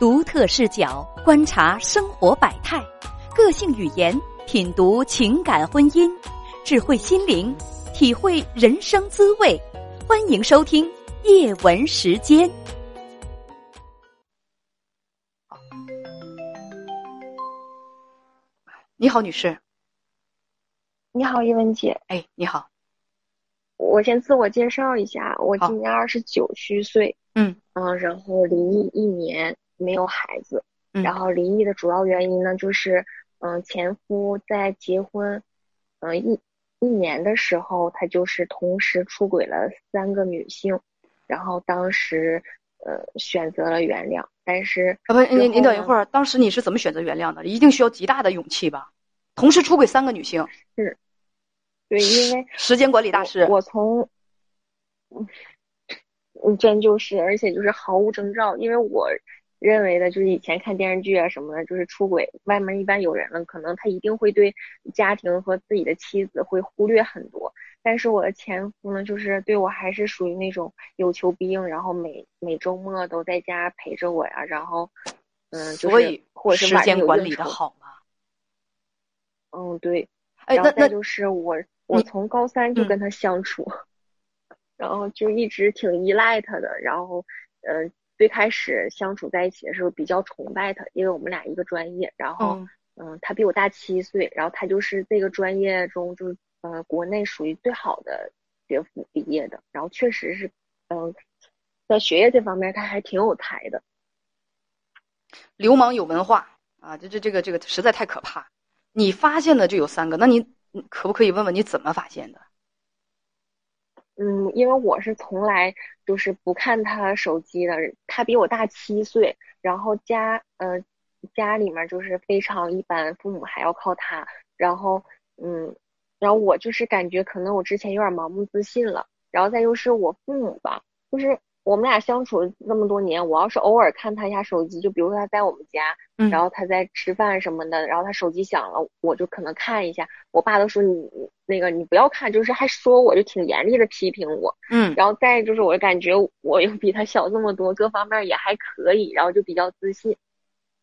独特视角观察生活百态，个性语言品读情感婚姻，智慧心灵体会人生滋味。欢迎收听叶文时间。你好，女士。你好，叶文姐。哎，你好。我先自我介绍一下，我今年二十九虚岁。嗯嗯，然后离异一年。没有孩子，然后离异的主要原因呢，就是嗯，前夫在结婚嗯一一年的时候，他就是同时出轨了三个女性，然后当时呃选择了原谅，但是啊不，你你等一会儿，当时你是怎么选择原谅的？一定需要极大的勇气吧？同时出轨三个女性，是，对，因为时间管理大师，我从嗯，真就是，而且就是毫无征兆，因为我。认为的就是以前看电视剧啊什么的，就是出轨，外面一般有人了，可能他一定会对家庭和自己的妻子会忽略很多。但是我的前夫呢，就是对我还是属于那种有求必应，然后每每周末都在家陪着我呀，然后嗯，所以或者是时间管理的好吗？嗯，对。哎，那那就是我，我从高三就跟他相处，然后就一直挺依赖他的，然后嗯。最开始相处在一起的时候比较崇拜他，因为我们俩一个专业，然后嗯，他比我大七岁，然后他就是这个专业中就是呃国内属于最好的学府毕业的，然后确实是嗯在学业这方面他还挺有才的。流氓有文化啊，这这这个这个实在太可怕。你发现的就有三个，那你可不可以问问你怎么发现的？嗯，因为我是从来就是不看他手机的，他比我大七岁，然后家呃家里面就是非常一般，父母还要靠他，然后嗯，然后我就是感觉可能我之前有点盲目自信了，然后再就是我父母吧，就是。我们俩相处那么多年，我要是偶尔看他一下手机，就比如说他在我们家，然后他在吃饭什么的，然后他手机响了，我就可能看一下。我爸都说你那个你不要看，就是还说我就挺严厉的批评我。嗯，然后再就是我感觉我又比他小这么多，各方面也还可以，然后就比较自信，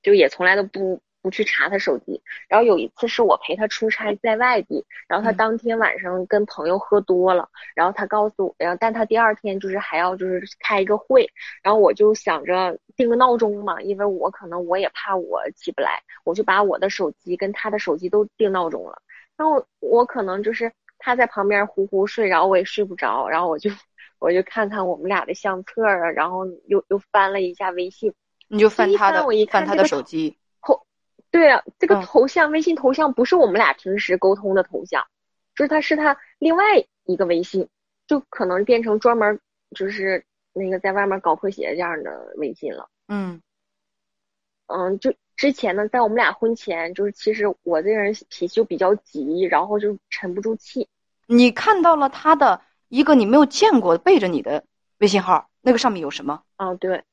就也从来都不。不去查他手机，然后有一次是我陪他出差在外地，然后他当天晚上跟朋友喝多了，然后他告诉我，然后但他第二天就是还要就是开一个会，然后我就想着定个闹钟嘛，因为我可能我也怕我起不来，我就把我的手机跟他的手机都定闹钟了，然后我可能就是他在旁边呼呼睡，然后我也睡不着，然后我就我就看看我们俩的相册啊，然后又又翻了一下微信，你就翻他的，我一翻他的手机。对啊，这个头像微信头像不是我们俩平时沟通的头像，就是他是他另外一个微信，就可能变成专门就是那个在外面搞破鞋这样的微信了。嗯嗯，就之前呢，在我们俩婚前，就是其实我这个人脾气就比较急，然后就沉不住气。你看到了他的一个你没有见过背着你的微信号，那个上面有什么？嗯，对，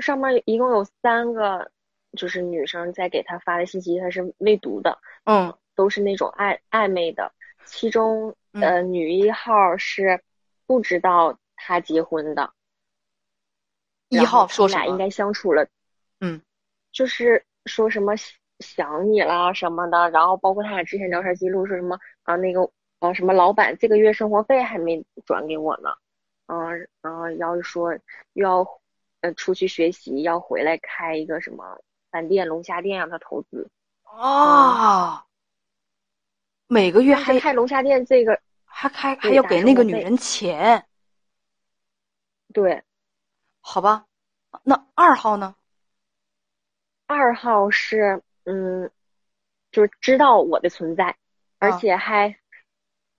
上面一共有三个。就是女生在给他发的信息，他是未读的，嗯，都是那种暧暧昧的。其中，呃，女一号是不知道他结婚的，一号说俩应该相处了，嗯，就是说什么想你啦什么的，然后包括他俩之前聊天记录说什么啊那个啊什么老板这个月生活费还没转给我呢，嗯，然后要是说又要呃出去学习，要回来开一个什么。饭店、龙虾店让他投资哦，每个月还开龙虾店，这个还开还要给那个女人钱，对，好吧，那二号呢？二号是嗯，就是知道我的存在，而且还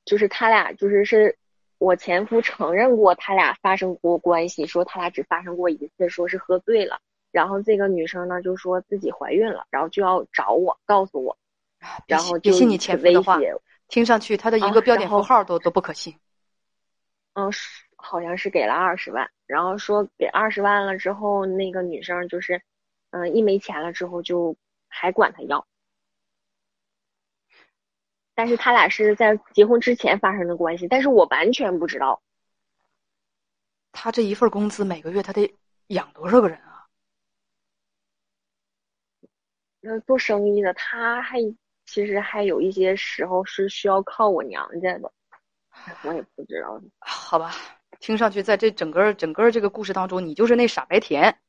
就是他俩就是是我前夫承认过他俩发生过关系，说他俩只发生过一次，说是喝醉了。然后这个女生呢，就说自己怀孕了，然后就要找我，告诉我，然后就信你前夫的话，听上去他的一个标点符号都都不可信。嗯，好像是给了二十万，然后说给二十万了之后，那个女生就是，嗯，一没钱了之后就还管他要，但是他俩是在结婚之前发生的关系，但是我完全不知道。他这一份工资每个月他得养多少个人啊？那做生意的，他还其实还有一些时候是需要靠我娘家的，我也不知道。好吧，听上去在这整个整个这个故事当中，你就是那傻白甜，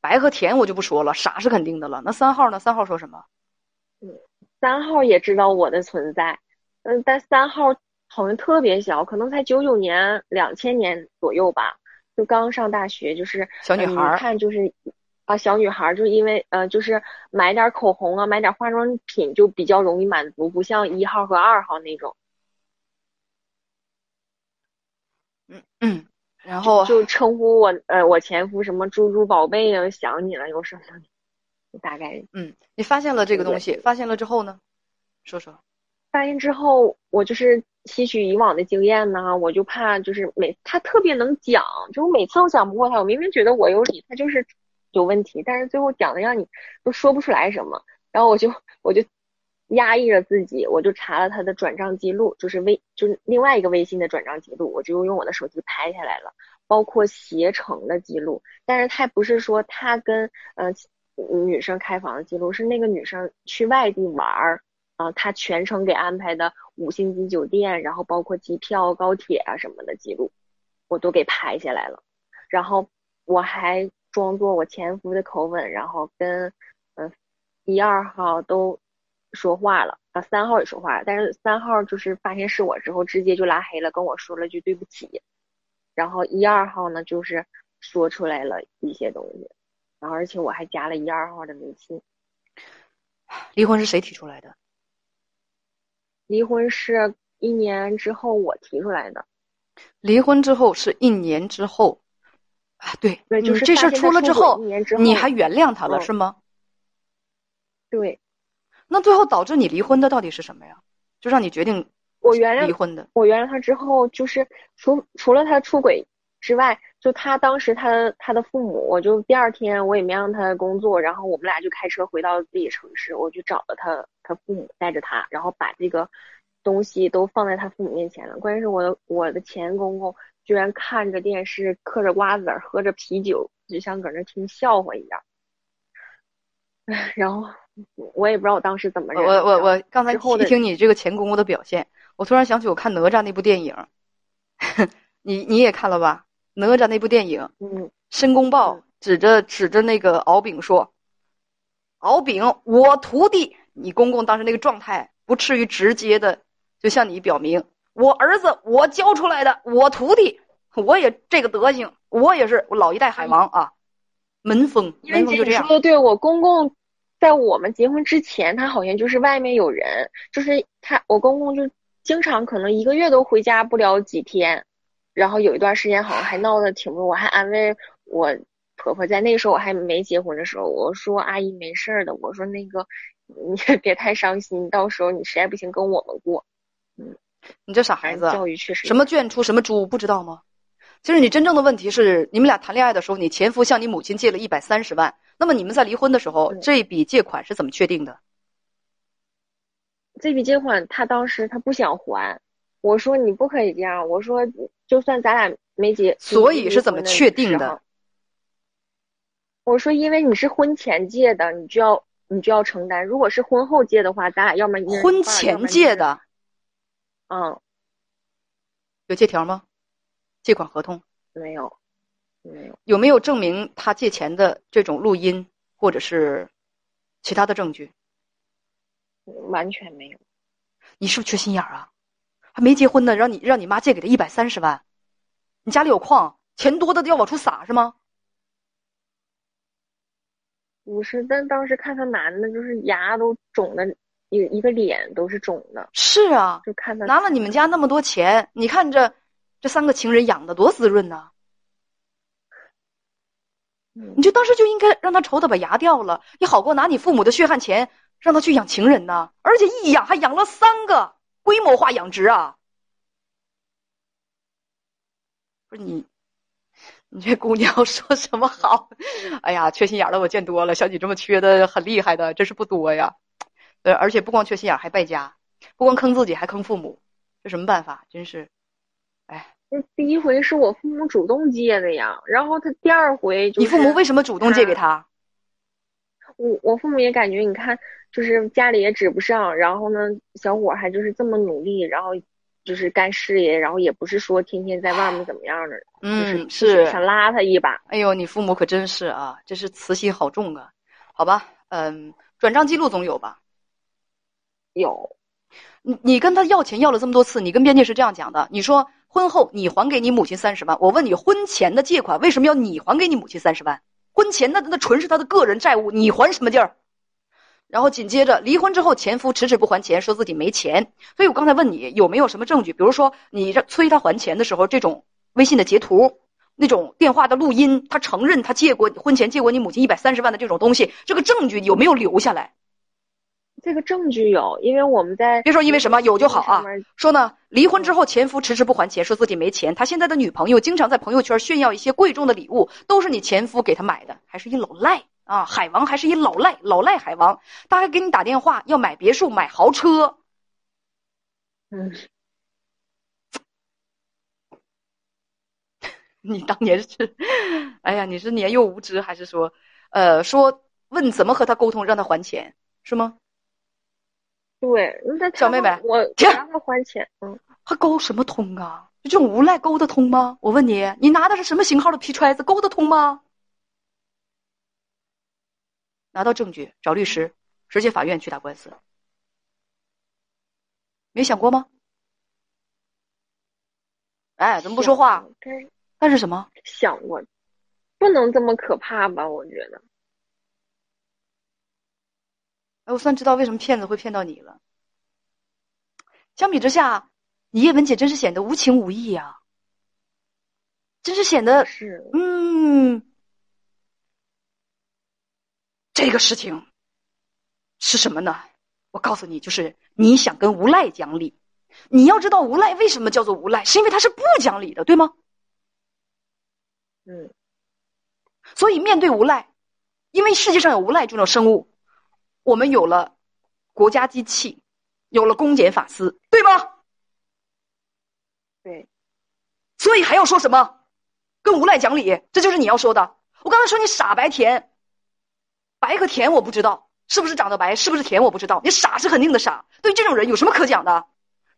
白和甜我就不说了，傻是肯定的了。那三号呢？三号说什么？嗯，三号也知道我的存在，嗯，但三号好像特别小，可能才九九年、两千年左右吧，就刚上大学，就是小女孩，看就是。啊，小女孩就因为呃，就是买点口红啊，买点化妆品就比较容易满足，不像一号和二号那种。嗯嗯，然后就称呼我呃，我前夫什么猪猪宝贝啊，想你了，有什么？大概嗯，你发现了这个东西，发现了之后呢？说说。发现之后，我就是吸取以往的经验呢，我就怕就是每他特别能讲，就我每次都讲不过他，我明明觉得我有理，他就是。有问题，但是最后讲的让你都说不出来什么，然后我就我就压抑着自己，我就查了他的转账记录，就是微就是另外一个微信的转账记录，我就用我的手机拍下来了，包括携程的记录，但是他不是说他跟嗯女生开房的记录，是那个女生去外地玩儿啊，他全程给安排的五星级酒店，然后包括机票、高铁啊什么的记录，我都给拍下来了，然后我还。装作我前夫的口吻，然后跟嗯一二号都说话了啊，三号也说话了，但是三号就是发现是我之后，直接就拉黑了，跟我说了句对不起。然后一二号呢，就是说出来了一些东西，然后而且我还加了一二号的微信。离婚是谁提出来的？离婚是一年之后我提出来的。离婚之后是一年之后。啊，对，就是这事出了之后，你还原谅他了是吗？对，那最后导致你离婚的到底是什么呀？就让你决定我原谅离婚的。我原谅他之后，就是除除了他出轨之外，就他当时他的他的父母，我就第二天我也没让他工作，然后我们俩就开车回到自己城市，我就找了他他父母，带着他，然后把这个东西都放在他父母面前了。关键是我的我的前公公。居然看着电视，嗑着瓜子儿，喝着啤酒，就像搁那听笑话一样。唉，然后我也不知道我当时怎么。我我我刚才一听你这个前公公的表现，我突然想起我看哪吒那部电影，你你也看了吧？哪吒那部电影，嗯，申公豹指着指着那个敖丙说：“敖丙，我徒弟。”你公公当时那个状态，不至于直接的就向你表明。我儿子，我教出来的，我徒弟，我也这个德行，我也是老一代海王啊，门风，门风就这样。说的对，我公公在我们结婚之前，他好像就是外面有人，就是他，我公公就经常可能一个月都回家不了几天，然后有一段时间好像还闹得挺不，我还安慰我婆婆，在那个时候我还没结婚的时候，我说阿姨没事的，我说那个你也 别太伤心，到时候你实在不行跟我们过，嗯。你这傻孩子，教育确实什么圈出什么猪，不知道吗？其实你真正的问题是，你们俩谈恋爱的时候，你前夫向你母亲借了一百三十万，那么你们在离婚的时候，这笔借款是怎么确定的？这笔借款他当时他不想还，我说你不可以这样，我说就算咱俩没结，所以是怎么确定的？我说因为你是婚前借的，你就要你就要承担；如果是婚后借的话，咱俩要么婚前借的。嗯，有借条吗？借款合同没有，没有。有没有证明他借钱的这种录音或者是其他的证据？完全没有。你是不是缺心眼儿啊？还没结婚呢，让你让你妈借给他一百三十万，你家里有矿，钱多的都要往出撒是吗？不是，但当时看他男的，就是牙都肿的。一一个脸都是肿的，是啊，就看他拿了你们家那么多钱，你看这这三个情人养的多滋润呐！你就当时就应该让他愁的把牙掉了，你好过拿你父母的血汗钱让他去养情人呢，而且一养还养了三个，规模化养殖啊！不是你，你这姑娘 说什么好？哎呀，缺心眼的我见多了，像你这么缺的很厉害的真是不多呀。呃，而且不光缺心眼，还败家，不光坑自己，还坑父母，这什么办法？真是，哎，那第一回是我父母主动借的呀，然后他第二回，你父母为什么主动借给他？我我父母也感觉，你看，就是家里也指不上，然后呢，小伙还就是这么努力，然后就是干事业，然后也不是说天天在外面怎么样的，嗯，是想拉他一把。哎呦，你父母可真是啊，这是慈心好重啊。好吧，嗯，转账记录总有吧？有。你你跟他要钱要了这么多次，你跟编辑是这样讲的，你说婚后你还给你母亲三十万，我问你婚前的借款为什么要你还给你母亲三十万？婚前那那纯是他的个人债务，你还什么劲儿？然后紧接着离婚之后，前夫迟迟不还钱，说自己没钱。所以我刚才问你有没有什么证据，比如说你催他还钱的时候，这种微信的截图，那种电话的录音，他承认他借过婚前借过你母亲一百三十万的这种东西，这个证据有没有留下来？这个证据有，因为我们在别说因为什么有就好啊。说呢，离婚之后前夫迟迟不还钱，说自己没钱。他现在的女朋友经常在朋友圈炫耀一些贵重的礼物，都是你前夫给他买的，还是一老赖啊！海王还是一老赖，老赖海王，他还给你打电话要买别墅、买豪车。嗯，你当年是，哎呀，你是年幼无知，还是说，呃，说问怎么和他沟通让他还钱是吗？对，那小妹妹，我 让他还钱，嗯，还沟什么通啊？就这种无赖沟得通吗？我问你，你拿的是什么型号的皮揣子，沟得通吗？拿到证据，找律师，直接法院去打官司，没想过吗？哎，怎么不说话？但是什么？想过，不能这么可怕吧？我觉得。我算知道为什么骗子会骗到你了。相比之下，你叶文姐真是显得无情无义呀，真是显得是嗯，这个事情是什么呢？我告诉你，就是你想跟无赖讲理。你要知道无赖为什么叫做无赖，是因为他是不讲理的，对吗？嗯。所以面对无赖，因为世界上有无赖这种生物。我们有了国家机器，有了公检法司，对吗？对，所以还要说什么？跟无赖讲理，这就是你要说的。我刚才说你傻白甜，白和甜我不知道是不是长得白，是不是甜我不知道。你傻是肯定的傻，对这种人有什么可讲的？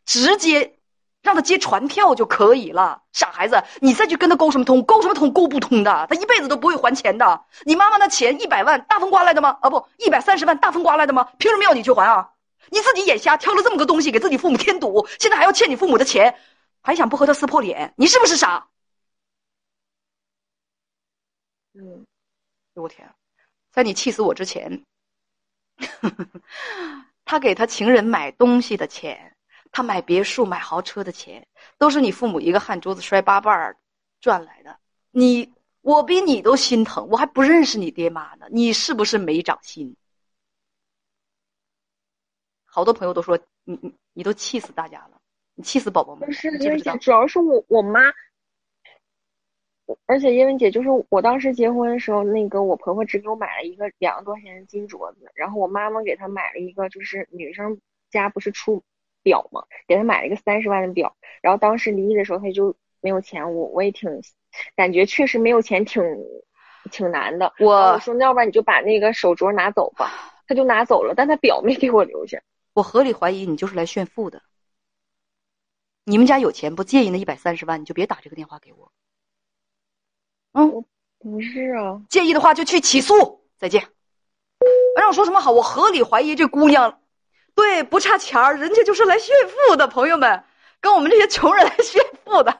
直接。让他接传票就可以了，傻孩子，你再去跟他沟什么通？沟什么通？沟不通的，他一辈子都不会还钱的。你妈妈那钱一百万大风刮来的吗？啊不，一百三十万大风刮来的吗？凭什么要你去还啊？你自己眼瞎挑了这么个东西给自己父母添堵，现在还要欠你父母的钱，还想不和他撕破脸？你是不是傻？嗯，我天，在你气死我之前，他给他情人买东西的钱。他买别墅、买豪车的钱，都是你父母一个汗珠子摔八瓣儿赚来的。你我比你都心疼，我还不认识你爹妈呢，你是不是没长心？好多朋友都说你你你都气死大家了，你气死宝宝们。不是因为主要是我我妈，而且因为姐就是我当时结婚的时候，那个我婆婆只给我买了一个两万多块钱的金镯子，然后我妈妈给她买了一个，就是女生家不是出。表嘛，给他买了一个三十万的表，然后当时离异的时候他就没有钱，我我也挺感觉确实没有钱，挺挺难的。我我说那要不然你就把那个手镯拿走吧，他就拿走了，但他表没给我留下。我合理怀疑你就是来炫富的。你们家有钱不介意那一百三十万，你就别打这个电话给我。嗯，不是啊，介意的话就去起诉。再见。让我说什么好？我合理怀疑这姑娘。对，不差钱儿，人家就是来炫富的，朋友们，跟我们这些穷人来炫富的。